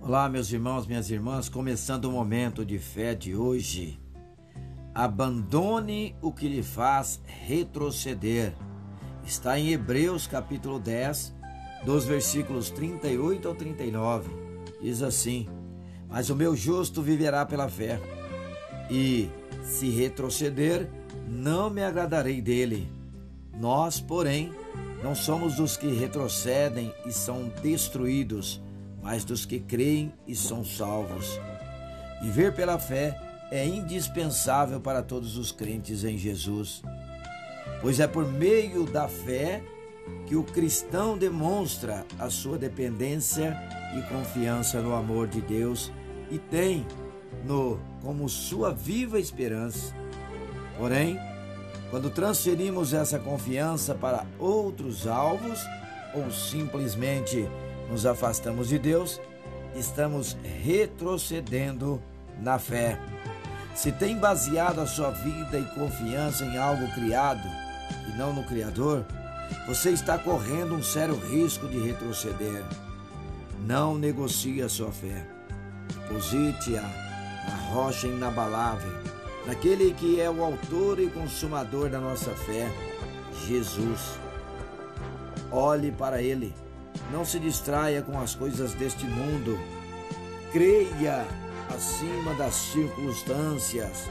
Olá, meus irmãos, minhas irmãs, começando o momento de fé de hoje. Abandone o que lhe faz retroceder. Está em Hebreus capítulo 10, dos versículos 38 ao 39. Diz assim: Mas o meu justo viverá pela fé, e se retroceder, não me agradarei dele. Nós, porém, não somos dos que retrocedem e são destruídos, mas dos que creem e são salvos. Viver pela fé é indispensável para todos os crentes em Jesus, pois é por meio da fé que o cristão demonstra a sua dependência e confiança no amor de Deus e tem no como sua viva esperança. Porém, quando transferimos essa confiança para outros alvos ou simplesmente nos afastamos de Deus, estamos retrocedendo na fé. Se tem baseado a sua vida e confiança em algo criado e não no Criador, você está correndo um sério risco de retroceder. Não negocie a sua fé. Deposite-a na rocha inabalável naquele que é o autor e consumador da nossa fé, Jesus. Olhe para Ele, não se distraia com as coisas deste mundo, creia acima das circunstâncias,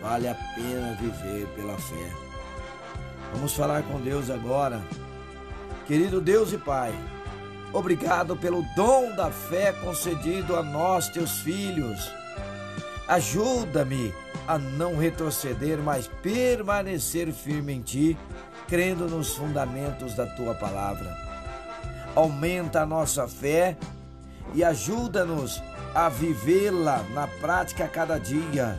vale a pena viver pela fé. Vamos falar com Deus agora. Querido Deus e Pai, obrigado pelo dom da fé concedido a nós, teus filhos. Ajuda-me a não retroceder, mas permanecer firme em Ti, crendo nos fundamentos da Tua palavra. Aumenta a nossa fé e ajuda-nos a vivê-la na prática a cada dia.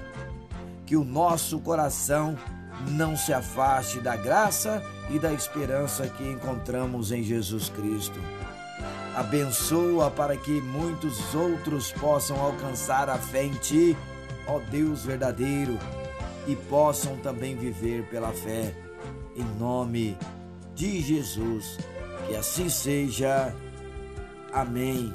Que o nosso coração não se afaste da graça e da esperança que encontramos em Jesus Cristo. Abençoa para que muitos outros possam alcançar a fé em Ti ó Deus verdadeiro, e possam também viver pela fé, em nome de Jesus. Que assim seja. Amém.